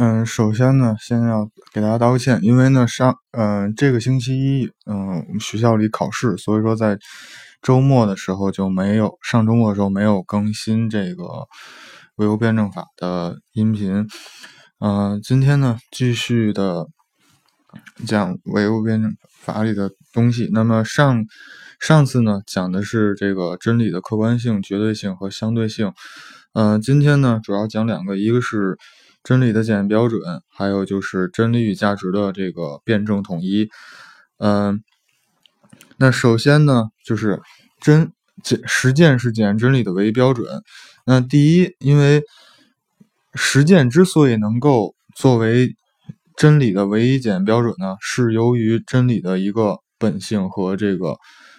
嗯，首先呢，先要给大家道个歉，因为呢上，嗯，这个星期一，嗯，我们学校里考试，所以说在周末的时候就没有上周末的时候没有更新这个唯物辩证法的音频。嗯，今天呢继续的讲唯物辩证法里的东西。那么上上次呢讲的是这个真理的客观性、绝对性和相对性。嗯，今天呢主要讲两个，一个是。真理的检验标准，还有就是真理与价值的这个辩证统一。嗯，那首先呢，就是真检实践是检验真理的唯一标准。那第一，因为实践之所以能够作为真理的唯一检验标准呢，是由于真理的一个本性和这个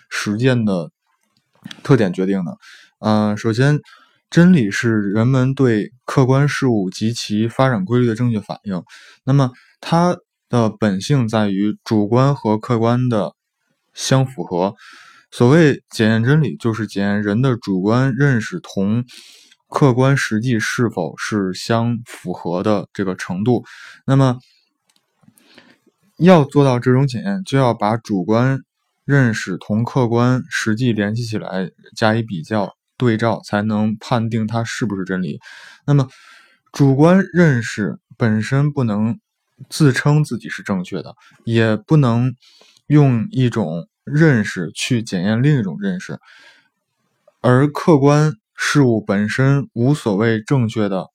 实践的特点决定的。嗯，首先。真理是人们对客观事物及其发展规律的正确反应。那么，它的本性在于主观和客观的相符合。所谓检验真理，就是检验人的主观认识同客观实际是否是相符合的这个程度。那么，要做到这种检验，就要把主观认识同客观实际联系起来，加以比较。对照才能判定它是不是真理。那么，主观认识本身不能自称自己是正确的，也不能用一种认识去检验另一种认识。而客观事物本身无所谓正确的、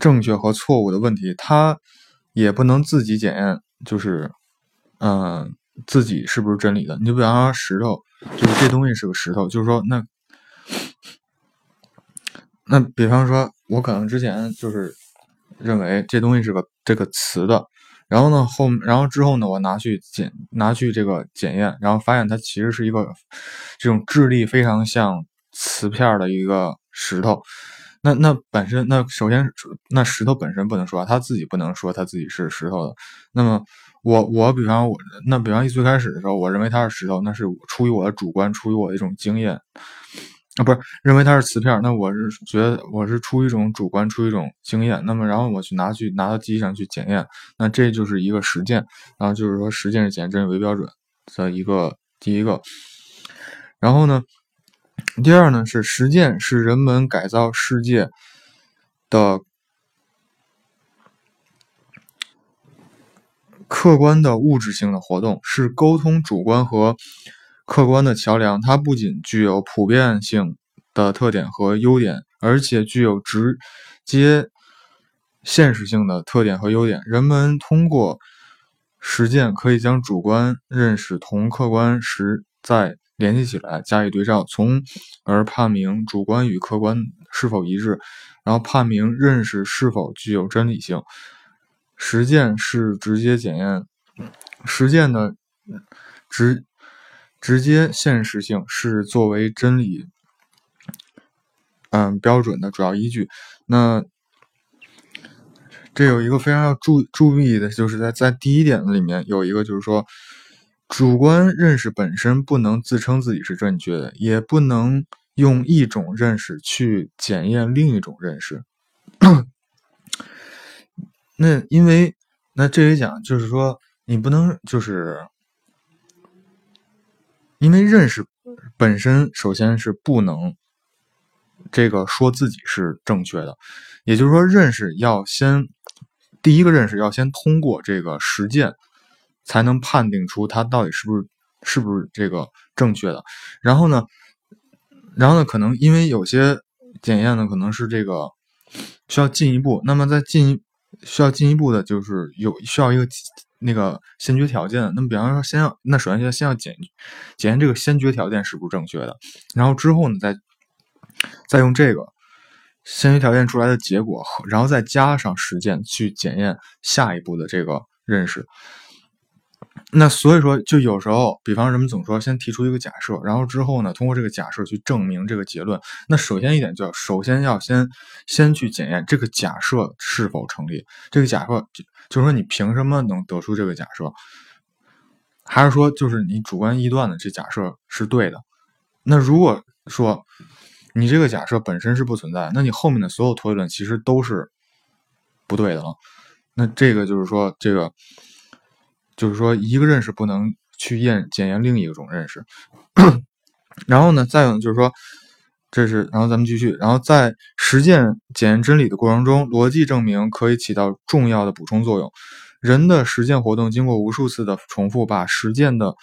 正确和错误的问题，它也不能自己检验，就是嗯，自己是不是真理的。你就比方说石头。就是这东西是个石头，就是说，那那比方说，我可能之前就是认为这东西是个这个瓷的，然后呢后，然后之后呢，我拿去检拿去这个检验，然后发现它其实是一个这种质地非常像瓷片的一个石头。那那本身，那首先那石头本身不能说，他自己不能说他自己是石头的。那么。我我比方我那比方一最开始的时候，我认为它是石头，那是出于我的主观，出于我的一种经验啊，不是认为它是瓷片，那我是觉得我是出于一种主观，出于一种经验。那么然后我去拿去拿到机器上去检验，那这就是一个实践，然后就是说实践是检验真理为标准的一个第一个。然后呢，第二呢是实践是人们改造世界的。客观的物质性的活动是沟通主观和客观的桥梁。它不仅具有普遍性的特点和优点，而且具有直接现实性的特点和优点。人们通过实践可以将主观认识同客观实在联系起来，加以对照，从而判明主观与客观是否一致，然后判明认识是否具有真理性。实践是直接检验实践的直直接现实性是作为真理嗯标准的主要依据。那这有一个非常要注注意的，就是在在第一点里面有一个，就是说主观认识本身不能自称自己是正确的，也不能用一种认识去检验另一种认识。那因为，那这里讲就是说，你不能就是，因为认识本身首先是不能这个说自己是正确的，也就是说，认识要先第一个认识要先通过这个实践，才能判定出它到底是不是是不是这个正确的。然后呢，然后呢，可能因为有些检验呢，可能是这个需要进一步，那么再进。需要进一步的，就是有需要一个那个先决条件。那么，比方说，先要那首先先要检检验这个先决条件是不是正确的，然后之后呢，再再用这个先决条件出来的结果，然后再加上实践去检验下一步的这个认识。那所以说，就有时候，比方人们总说先提出一个假设，然后之后呢，通过这个假设去证明这个结论。那首先一点就要，首先要先先去检验这个假设是否成立。这个假设就就是说，你凭什么能得出这个假设？还是说，就是你主观臆断的这假设是对的？那如果说你这个假设本身是不存在，那你后面的所有推论其实都是不对的了。那这个就是说，这个就是说，一个认识不能去验检验另一种认识。然后呢，再有就是说，这是，然后咱们继续，然后在实践检验真理的过程中，逻辑证明可以起到重要的补充作用。人的实践活动经过无数次的重复，把实践的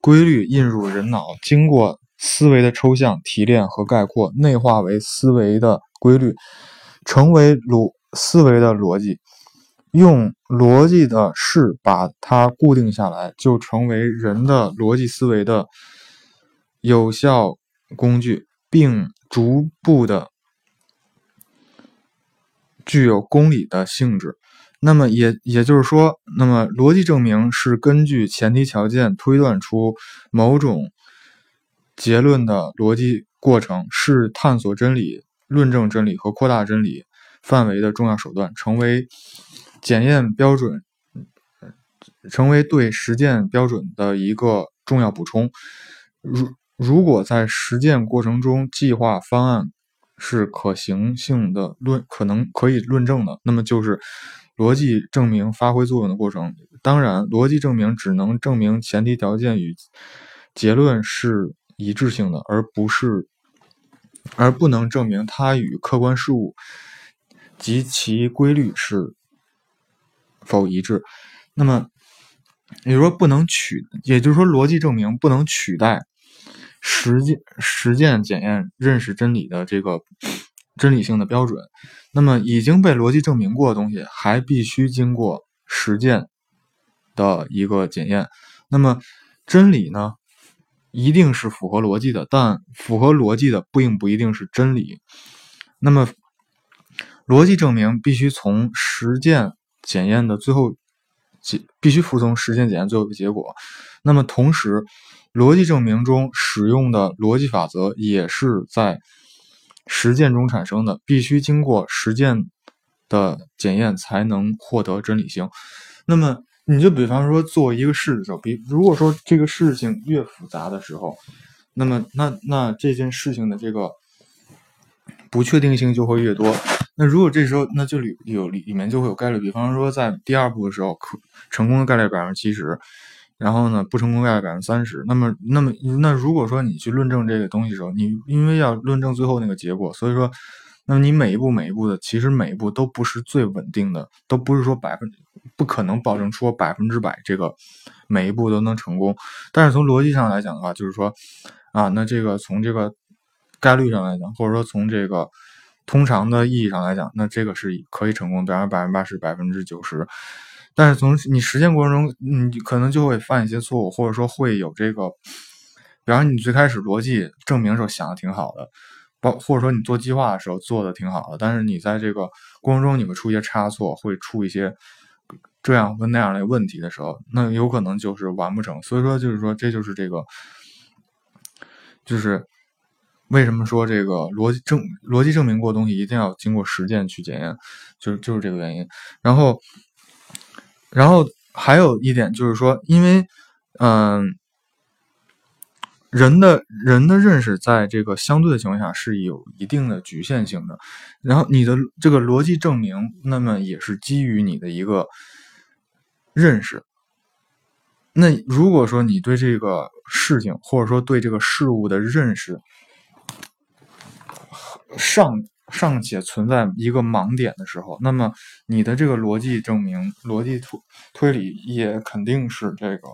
规律印入人脑，经过思维的抽象提炼和概括，内化为思维的规律，成为逻思维的逻辑。用逻辑的是把它固定下来，就成为人的逻辑思维的有效工具，并逐步的具有公理的性质。那么也也就是说，那么逻辑证明是根据前提条件推断出某种结论的逻辑过程，是探索真理、论证真理和扩大真理范围的重要手段，成为。检验标准成为对实践标准的一个重要补充。如如果在实践过程中计划方案是可行性的论可能可以论证的，那么就是逻辑证明发挥作用的过程。当然，逻辑证明只能证明前提条件与结论是一致性的，而不是而不能证明它与客观事物及其规律是。否一致，那么也就是说不能取，也就是说逻辑证明不能取代实践实践检验认识真理的这个真理性的标准。那么已经被逻辑证明过的东西，还必须经过实践的一个检验。那么真理呢，一定是符合逻辑的，但符合逻辑的并不一定是真理。那么逻辑证明必须从实践。检验的最后结必须服从实践检验最后的结果。那么同时，逻辑证明中使用的逻辑法则也是在实践中产生的，必须经过实践的检验才能获得真理性。那么你就比方说做一个事的时候，比如果说这个事情越复杂的时候，那么那那这件事情的这个不确定性就会越多。那如果这时候，那就里有里里面就会有概率，比方说在第二步的时候，可成功的概率百分之七十，然后呢不成功概率百分之三十。那么那么那如果说你去论证这个东西的时候，你因为要论证最后那个结果，所以说，那么你每一步每一步的，其实每一步都不是最稳定的，都不是说百分不可能保证说百分之百这个每一步都能成功。但是从逻辑上来讲的话，就是说啊，那这个从这个概率上来讲，或者说从这个。通常的意义上来讲，那这个是可以成功，比方百分之八十、百分之九十。但是从你实践过程中，你可能就会犯一些错误，或者说会有这个，比方你最开始逻辑证明时候想的挺好的，包或者说你做计划的时候做的挺好的，但是你在这个过程中你会出一些差错，会出一些这样或那样的问题的时候，那有可能就是完不成。所以说，就是说这就是这个，就是。为什么说这个逻辑证逻辑证明过东西一定要经过实践去检验？就是就是这个原因。然后，然后还有一点就是说，因为嗯，人的人的认识在这个相对的情况下是有一定的局限性的。然后你的这个逻辑证明，那么也是基于你的一个认识。那如果说你对这个事情或者说对这个事物的认识，尚尚且存在一个盲点的时候，那么你的这个逻辑证明、逻辑推推理也肯定是这个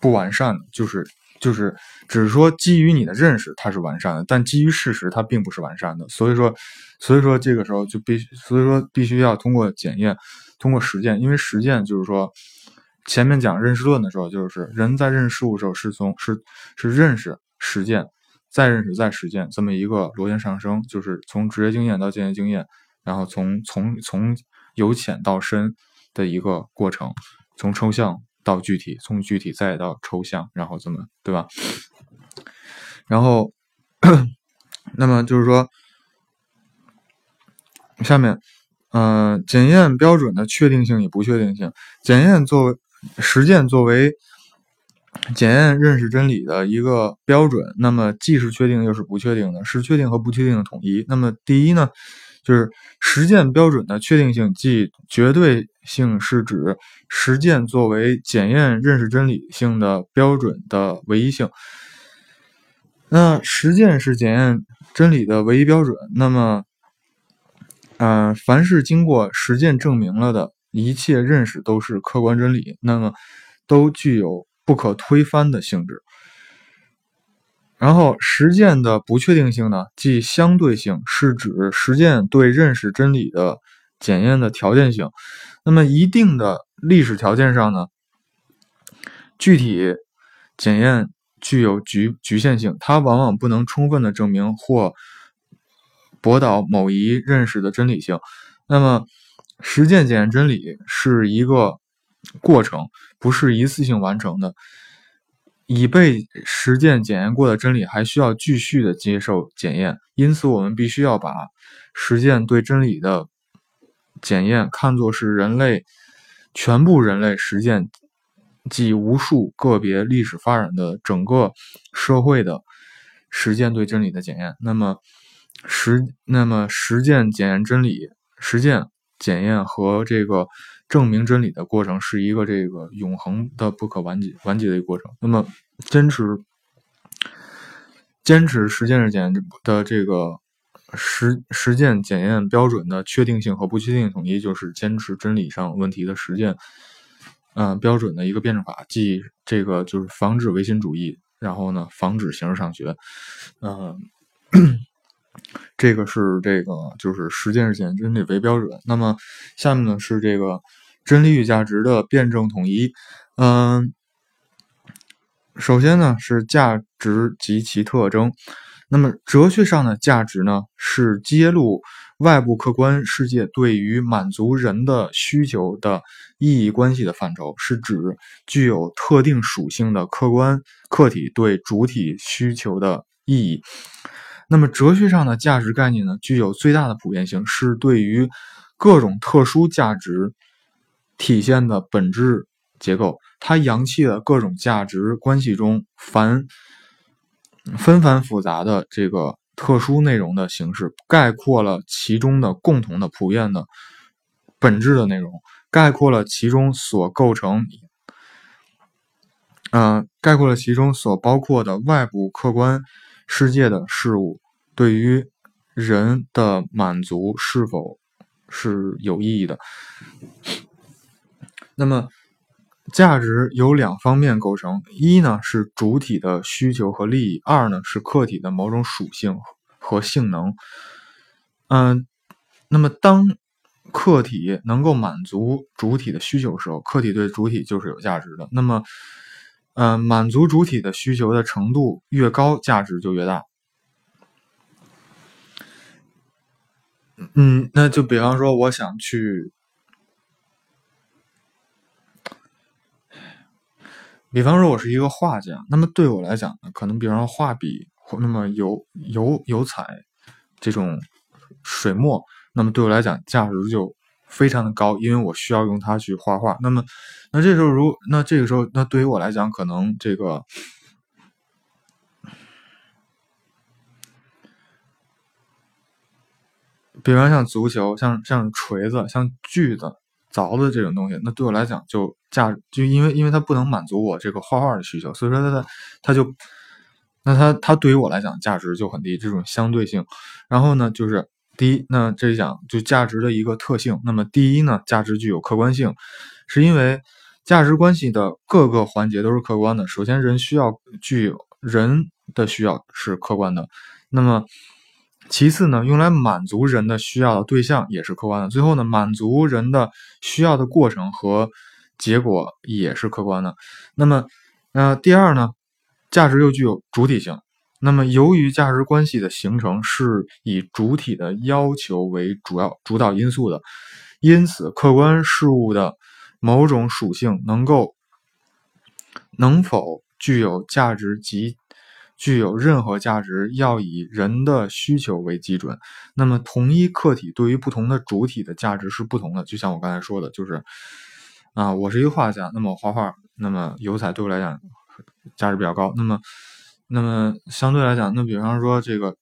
不完善的，就是就是只是说基于你的认识它是完善的，但基于事实它并不是完善的。所以说，所以说这个时候就必须，所以说必须要通过检验，通过实践，因为实践就是说前面讲认识论的时候，就是人在认识事物的时候是从是是认识实践。再认识再实践，这么一个螺旋上升，就是从职业经验到间接经验，然后从从从由浅到深的一个过程，从抽象到具体，从具体再到抽象，然后怎么对吧？然后，那么就是说，下面，嗯，检验标准的确定性与不确定性，检验作为实践作为检验认识真理的一个标准。那么既是确定又是不确定的，是确定和不确定的统一。那么第一呢，就是实践标准的确定性，即绝对性是指实践作为检验认识真理性的标准的唯一性。那实践是检验真理的唯一标准。那么，呃，凡是经过实践证明了的一切认识都是客观真理，那么都具有不可推翻的性质。然后，实践的不确定性呢，即相对性，是指实践对认识真理的检验的条件性。那么，一定的历史条件上呢，具体检验。具有局局限性，它往往不能充分的证明或驳倒某一认识的真理性。那么，实践检验真理是一个过程，不是一次性完成的。已被实践检验过的真理还需要继续的接受检验，因此我们必须要把实践对真理的检验看作是人类全部人类实践。即无数个别历史发展的整个社会的实践对真理的检验。那么实那么实践检验真理，实践检验和这个证明真理的过程是一个这个永恒的不可完结完结的一个过程。那么坚持坚持实践是检的这个实实践检验标准的确定性和不确定性统一，就是坚持真理上问题的实践。嗯，标准的一个辩证法，即这个就是防止唯心主义，然后呢，防止形式上学。嗯，这个是这个就是实践是检验真理为标准。那么下面呢是这个真理与价值的辩证统一。嗯，首先呢是价值及其特征。那么哲学上的价值呢是揭露。外部客观世界对于满足人的需求的意义关系的范畴，是指具有特定属性的客观客体对主体需求的意义。那么，哲学上的价值概念呢，具有最大的普遍性，是对于各种特殊价值体现的本质结构。它扬弃了各种价值关系中繁纷繁复杂的这个。特殊内容的形式概括了其中的共同的、普遍的、本质的内容，概括了其中所构成，呃，概括了其中所包括的外部客观世界的事物对于人的满足是否是有意义的。那么。价值由两方面构成：一呢是主体的需求和利益；二呢是客体的某种属性和性能。嗯，那么当客体能够满足主体的需求时候，客体对主体就是有价值的。那么，嗯，满足主体的需求的程度越高，价值就越大。嗯，那就比方说，我想去。比方说，我是一个画家，那么对我来讲呢，可能比方说画笔，那么油油油彩这种水墨，那么对我来讲价值就非常的高，因为我需要用它去画画。那么，那这时候如那这个时候，那对于我来讲，可能这个，比方像足球，像像锤子，像锯子。凿子这种东西，那对我来讲就价就因为因为它不能满足我这个画画的需求，所以说它它它就那它它对于我来讲价值就很低，这种相对性。然后呢，就是第一，那这里讲就价值的一个特性。那么第一呢，价值具有客观性，是因为价值关系的各个环节都是客观的。首先，人需要具有人的需要是客观的，那么。其次呢，用来满足人的需要的对象也是客观的。最后呢，满足人的需要的过程和结果也是客观的。那么，呃，第二呢，价值又具有主体性。那么，由于价值关系的形成是以主体的要求为主要主导因素的，因此，客观事物的某种属性能够能否具有价值及。具有任何价值要以人的需求为基准，那么同一客体对于不同的主体的价值是不同的。就像我刚才说的，就是啊，我是一个画家，那么画画，那么油彩对我来讲价值比较高。那么，那么相对来讲，那比方说这个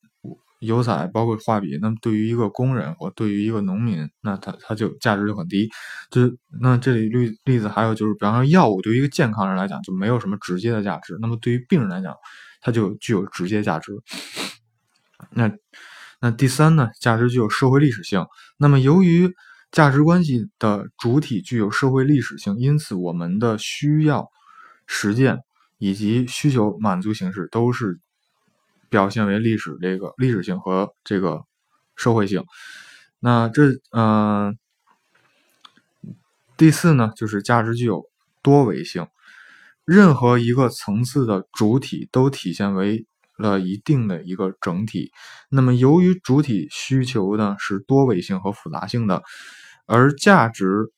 油彩，包括画笔，那么对于一个工人或对于一个农民，那他他就价值就很低。就那这里例例子还有就是，比方说药物对于一个健康人来讲就没有什么直接的价值，那么对于病人来讲，它就具有直接价值。那那第三呢，价值具有社会历史性。那么由于价值关系的主体具有社会历史性，因此我们的需要实践以及需求满足形式都是表现为历史这个历史性和这个社会性。那这嗯，第四呢，就是价值具有多维性，任何一个层次的主体都体现为了一定的一个整体。那么由于主体需求呢是多维性和复杂性的。而价值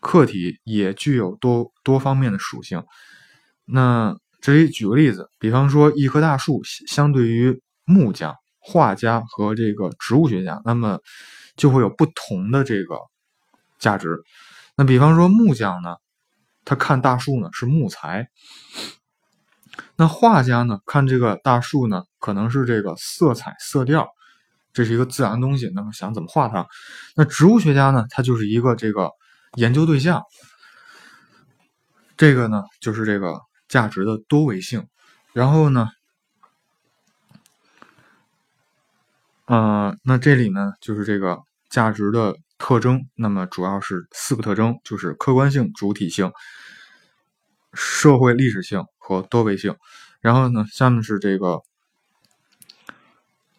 客体也具有多多方面的属性。那这里举个例子，比方说一棵大树相对于木匠、画家和这个植物学家，那么就会有不同的这个价值。那比方说木匠呢，他看大树呢是木材；那画家呢看这个大树呢，可能是这个色彩、色调。这是一个自然东西，那么想怎么画它？那植物学家呢？他就是一个这个研究对象。这个呢，就是这个价值的多维性。然后呢，呃，那这里呢，就是这个价值的特征。那么主要是四个特征，就是客观性、主体性、社会历史性和多维性。然后呢，下面是这个。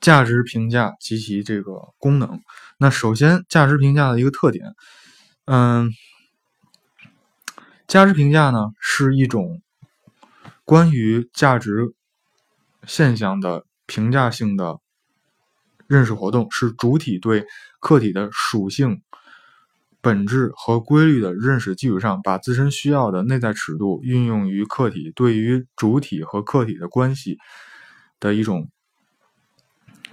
价值评价及其这个功能。那首先，价值评价的一个特点，嗯，价值评价呢是一种关于价值现象的评价性的认识活动，是主体对客体的属性、本质和规律的认识基础上，把自身需要的内在尺度运用于客体对于主体和客体的关系的一种。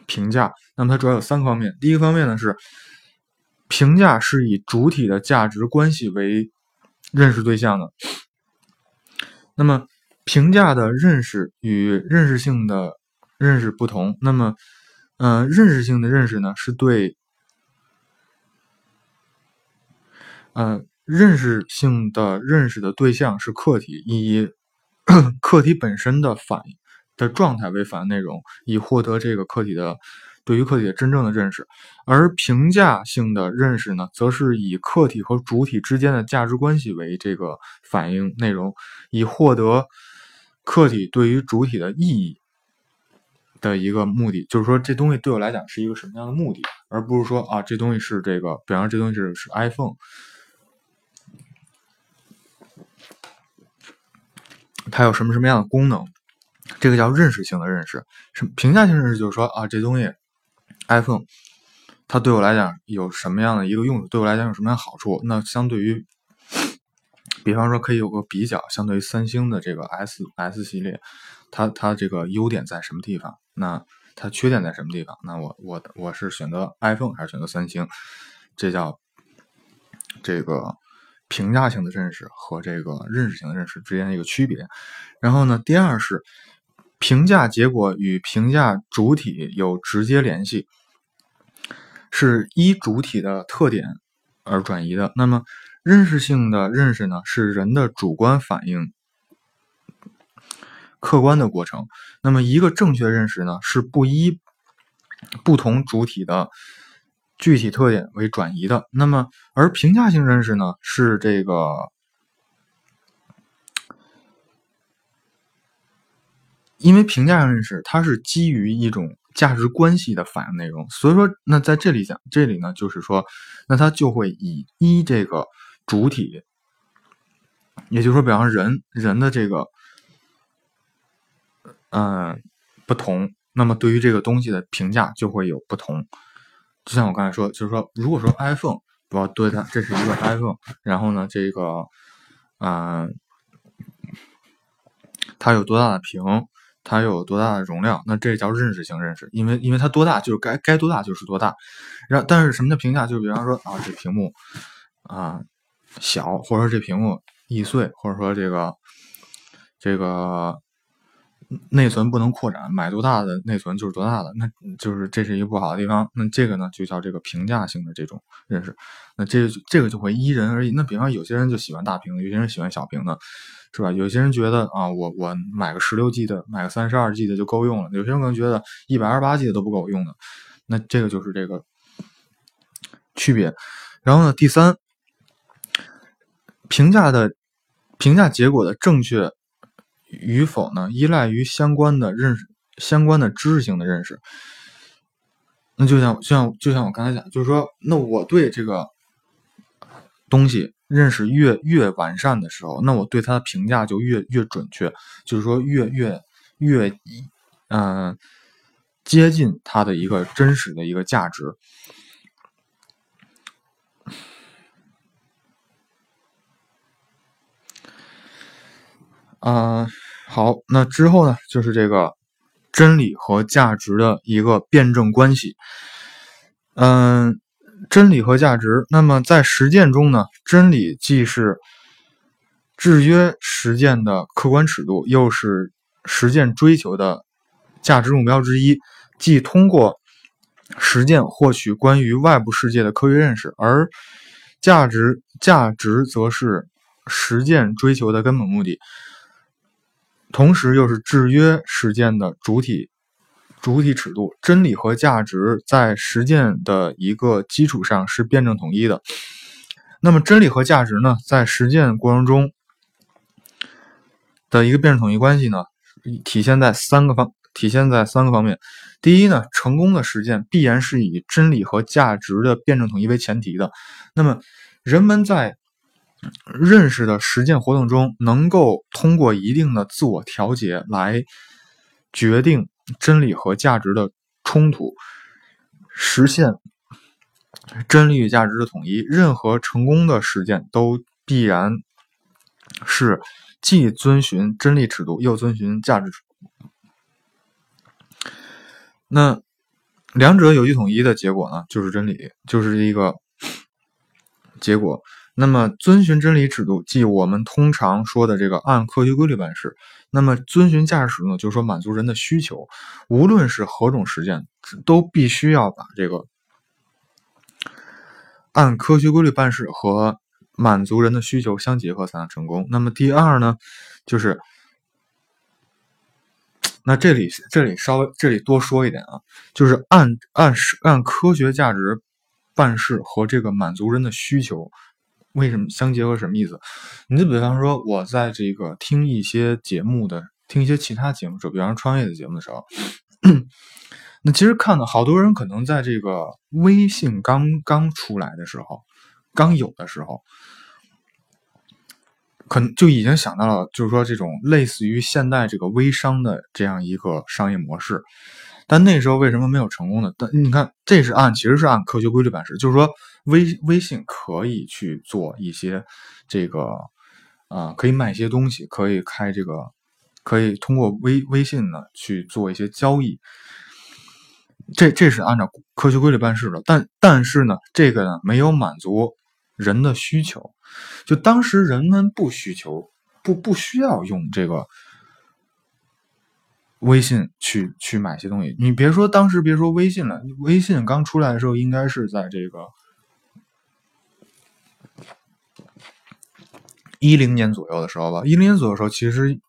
评价，那么它主要有三个方面。第一个方面呢是，评价是以主体的价值关系为认识对象的。那么评价的认识与认识性的认识不同。那么，嗯，认识性的认识呢是对，呃，认识性的认识的对象是客体，以 客体本身的反应。的状态为反内容，以获得这个客体的对于客体的真正的认识；而评价性的认识呢，则是以客体和主体之间的价值关系为这个反应内容，以获得客体对于主体的意义的一个目的。就是说，这东西对我来讲是一个什么样的目的，而不是说啊，这东西是这个，比方说这东西是是 iPhone，它有什么什么样的功能。这个叫认识性的认识，是评价性认识，就是说啊，这东西，iPhone，它对我来讲有什么样的一个用处？对我来讲有什么样的好处？那相对于，比方说可以有个比较，相对于三星的这个 S S 系列，它它这个优点在什么地方？那它缺点在什么地方？那我我我是选择 iPhone 还是选择三星？这叫这个。评价性的认识和这个认识性的认识之间的一个区别。然后呢，第二是评价结果与评价主体有直接联系，是依主体的特点而转移的。那么认识性的认识呢，是人的主观反应客观的过程。那么一个正确认识呢，是不依不同主体的。具体特点为转移的，那么而评价性认识呢，是这个，因为评价认识它是基于一种价值关系的反应内容，所以说那在这里讲，这里呢就是说，那它就会以一这个主体，也就是说，比方说人人的这个，嗯，不同，那么对于这个东西的评价就会有不同。就像我刚才说，就是说，如果说 iPhone，不要对它，这是一个 iPhone，然后呢，这个，嗯，它有多大的屏，它有多大的容量，那这叫认识性认识，因为因为它多大就是该该多大就是多大，然后但是什么叫评价？就比方说啊，这屏幕啊小，或者说这屏幕易碎，或者说这个这个内存不能扩展，买多大的内存就是多大的，那就是这是一个不好的地方。那这个呢，就叫这个评价性的这种认识。那这这个就会因人而异。那比方有些人就喜欢大屏的，有些人喜欢小屏的，是吧？有些人觉得啊，我我买个十六 G 的，买个三十二 G 的就够用了。有些人可能觉得一百二十八 G 的都不够用的。那这个就是这个区别。然后呢，第三，评价的评价结果的正确与否呢，依赖于相关的认识、相关的知识性的认识。那就像就像就像我刚才讲，就是说，那我对这个东西认识越越完善的时候，那我对它的评价就越越准确，就是说越越越嗯接近它的一个真实的一个价值。啊，好，那之后呢，就是这个真理和价值的一个辩证关系。嗯，真理和价值，那么在实践中呢，真理既是制约实践的客观尺度，又是实践追求的价值目标之一。即通过实践获取关于外部世界的科学认识，而价值价值则是实践追求的根本目的。同时，又是制约实践的主体主体尺度。真理和价值在实践的一个基础上是辩证统一的。那么，真理和价值呢，在实践过程中的一个辩证统一关系呢，体现在三个方体现在三个方面。第一呢，成功的实践必然是以真理和价值的辩证统一为前提的。那么，人们在认识的实践活动中，能够通过一定的自我调节来决定真理和价值的冲突，实现真理与价值的统一。任何成功的实践都必然是既遵循真理尺度，又遵循价值尺度。那两者有机统一的结果呢，就是真理，就是一个结果。那么，遵循真理尺度，即我们通常说的这个按科学规律办事。那么，遵循价值尺度，就是说满足人的需求。无论是何种实践，都必须要把这个按科学规律办事和满足人的需求相结合，才能成功。那么，第二呢，就是那这里这里稍微这里多说一点啊，就是按按按科学价值办事和这个满足人的需求。为什么相结合？什么意思？你就比方说，我在这个听一些节目的，听一些其他节目，就比方说创业的节目的时候，那其实看到好多人可能在这个微信刚刚出来的时候，刚有的时候，可能就已经想到了，就是说这种类似于现代这个微商的这样一个商业模式。但那时候为什么没有成功呢？但你看，这是按其实是按科学规律办事，就是说微微信可以去做一些这个啊，可以卖一些东西，可以开这个，可以通过微微信呢去做一些交易。这这是按照科学规律办事的。但但是呢，这个呢没有满足人的需求，就当时人们不需求，不不需要用这个。微信去去买些东西，你别说当时别说微信了，微信刚出来的时候，应该是在这个一零年左右的时候吧。一零年左右的时候，其实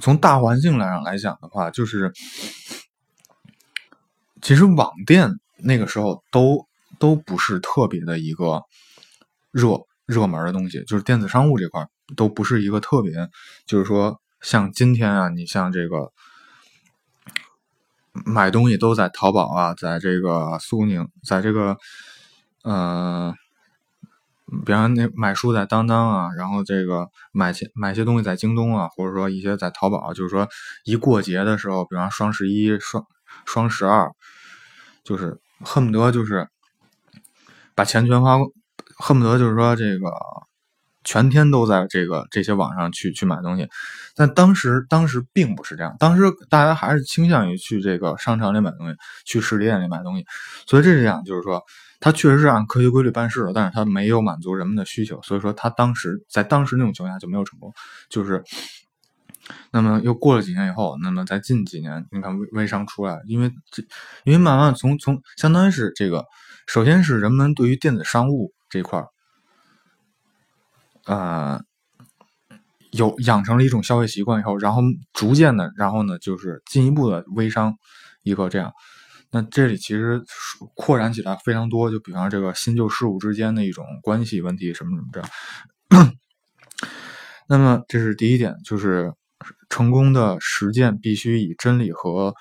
从大环境来上来讲的话，就是其实网店那个时候都都不是特别的一个热热门的东西，就是电子商务这块都不是一个特别，就是说像今天啊，你像这个。买东西都在淘宝啊，在这个苏宁，在这个，呃，比方那买书在当当啊，然后这个买些买些东西在京东啊，或者说一些在淘宝，就是说一过节的时候，比方双十一、双双十二，就是恨不得就是把钱全花，恨不得就是说这个。全天都在这个这些网上去去买东西，但当时当时并不是这样，当时大家还是倾向于去这个商场里买东西，去实体店里买东西。所以这是这样，就是说，它确实是按科学规律办事的，但是它没有满足人们的需求，所以说它当时在当时那种情况下就没有成功。就是那么又过了几年以后，那么在近几年，你看微微商出来，因为这，因为慢慢从从相当于是这个，首先是人们对于电子商务这块儿，呃，有养成了一种消费习惯以后，然后逐渐的，然后呢，就是进一步的微商一个这样。那这里其实扩展起来非常多，就比方这个新旧事物之间的一种关系问题，什么什么这样。那么这是第一点，就是成功的实践必须以真理和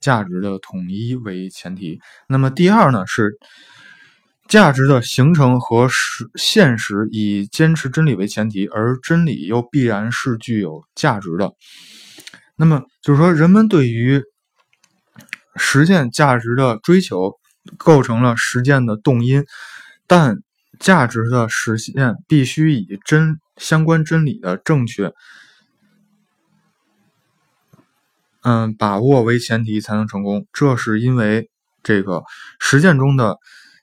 价值的统一为前提。那么第二呢，是价值的形成和实现实以坚持真理为前提，而真理又必然是具有价值的。那么就是说，人们对于实现价值的追求构成了实践的动因，但价值的实现必须以真相关真理的正确，嗯，把握为前提才能成功。这是因为这个实践中的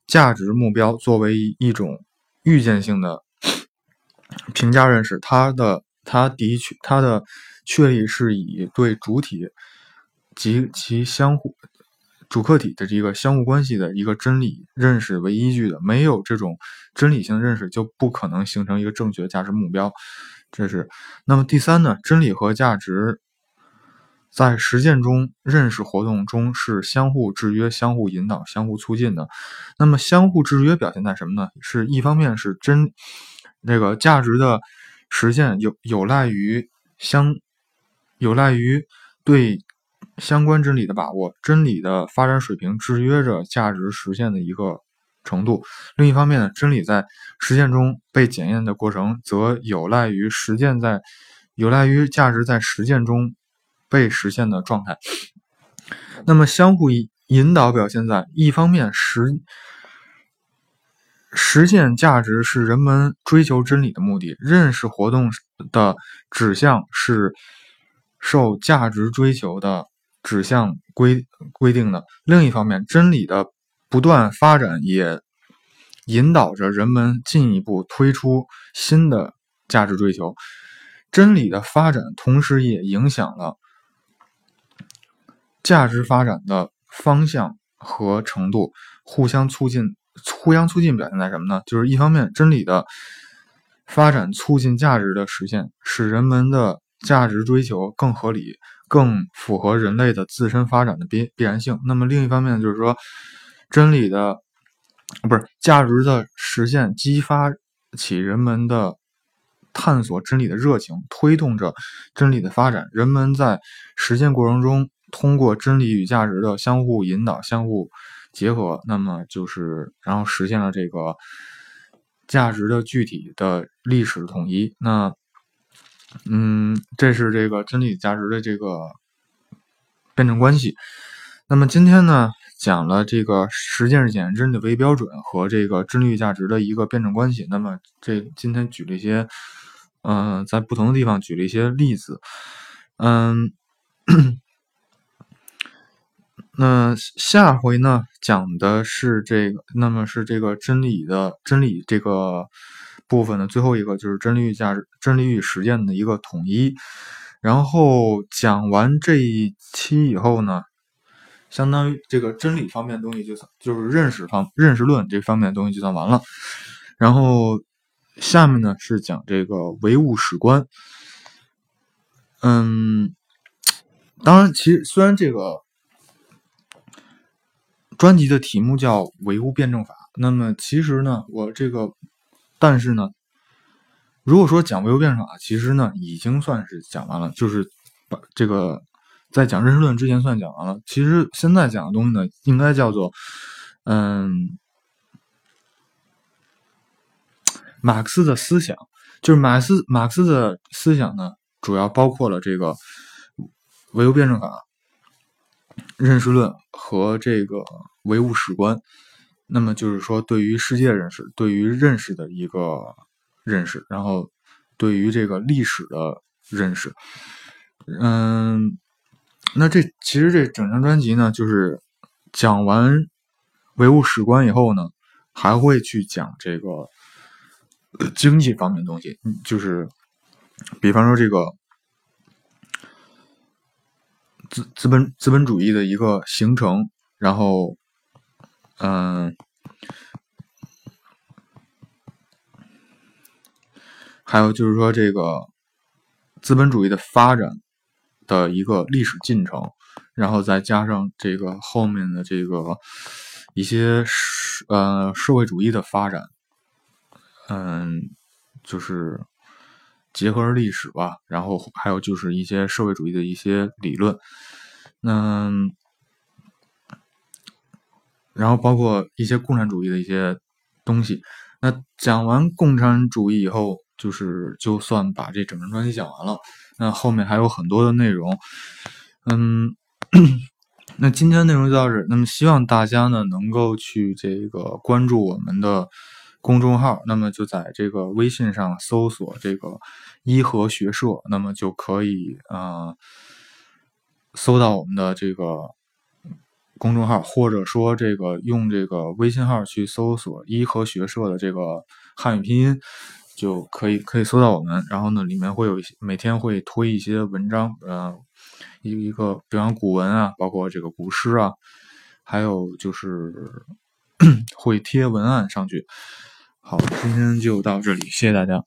价值目标作为一种预见性的评价认识，它的它的确它的确立是以对主体。及其相互主客体的这个相互关系的一个真理认识为依据的，没有这种真理性认识，就不可能形成一个正确的价值目标。这是那么第三呢？真理和价值在实践中认识活动中是相互制约、相互引导、相互促进的。那么相互制约表现在什么呢？是一方面是真那个价值的实现有有赖于相有赖于对。相关真理的把握，真理的发展水平制约着价值实现的一个程度。另一方面呢，真理在实践中被检验的过程，则有赖于实践在有赖于价值在实践中被实现的状态。那么，相互引导表现在一方面，实实现价值是人们追求真理的目的，认识活动的指向是受价值追求的。指向规规定的另一方面，真理的不断发展也引导着人们进一步推出新的价值追求。真理的发展同时也影响了价值发展的方向和程度，互相促进。互相促进表现在什么呢？就是一方面，真理的发展促进价值的实现，使人们的价值追求更合理。更符合人类的自身发展的必必然性。那么另一方面就是说，真理的不是价值的实现，激发起人们的探索真理的热情，推动着真理的发展。人们在实践过程中，通过真理与价值的相互引导、相互结合，那么就是然后实现了这个价值的具体的历史统一。那。嗯，这是这个真理价值的这个辩证关系。那么今天呢，讲了这个实践是检验真理为标准和这个真理与价值的一个辩证关系。那么这今天举了一些，嗯，在不同的地方举了一些例子。嗯，那下回呢，讲的是这个，那么是这个真理的真理这个。部分的最后一个就是真理与价值、真理与实践的一个统一。然后讲完这一期以后呢，相当于这个真理方面的东西就算就是认识方认识论这方面的东西就算完了。然后下面呢是讲这个唯物史观。嗯，当然，其实虽然这个专辑的题目叫唯物辩证法，那么其实呢，我这个。但是呢，如果说讲唯物辩证法，其实呢已经算是讲完了，就是把这个在讲认识论之前算讲完了。其实现在讲的东西呢，应该叫做嗯，马克思的思想，就是马克思马克思的思想呢，主要包括了这个唯物辩证法、认识论和这个唯物史观。那么就是说，对于世界认识，对于认识的一个认识，然后对于这个历史的认识，嗯，那这其实这整张专辑呢，就是讲完唯物史观以后呢，还会去讲这个经济方面的东西，就是比方说这个资资本资本主义的一个形成，然后，嗯，还有就是说这个资本主义的发展的一个历史进程，然后再加上这个后面的这个一些社呃社会主义的发展，嗯，就是。结合历史吧，然后还有就是一些社会主义的一些理论，那然后包括一些共产主义的一些东西。那讲完共产主义以后，就是就算把这整张专辑讲完了。那后面还有很多的内容，嗯，那今天内容就到这。那么希望大家呢能够去这个关注我们的。公众号，那么就在这个微信上搜索这个伊和学社，那么就可以啊搜到我们的这个公众号，或者说这个用这个微信号去搜索伊和学社的这个汉语拼音，就可以可以搜到我们。然后呢，里面会有一些每天会推一些文章，呃，一一个比方古文啊，包括这个古诗啊，还有就是 会贴文案上去。好今天就到这里谢谢大家。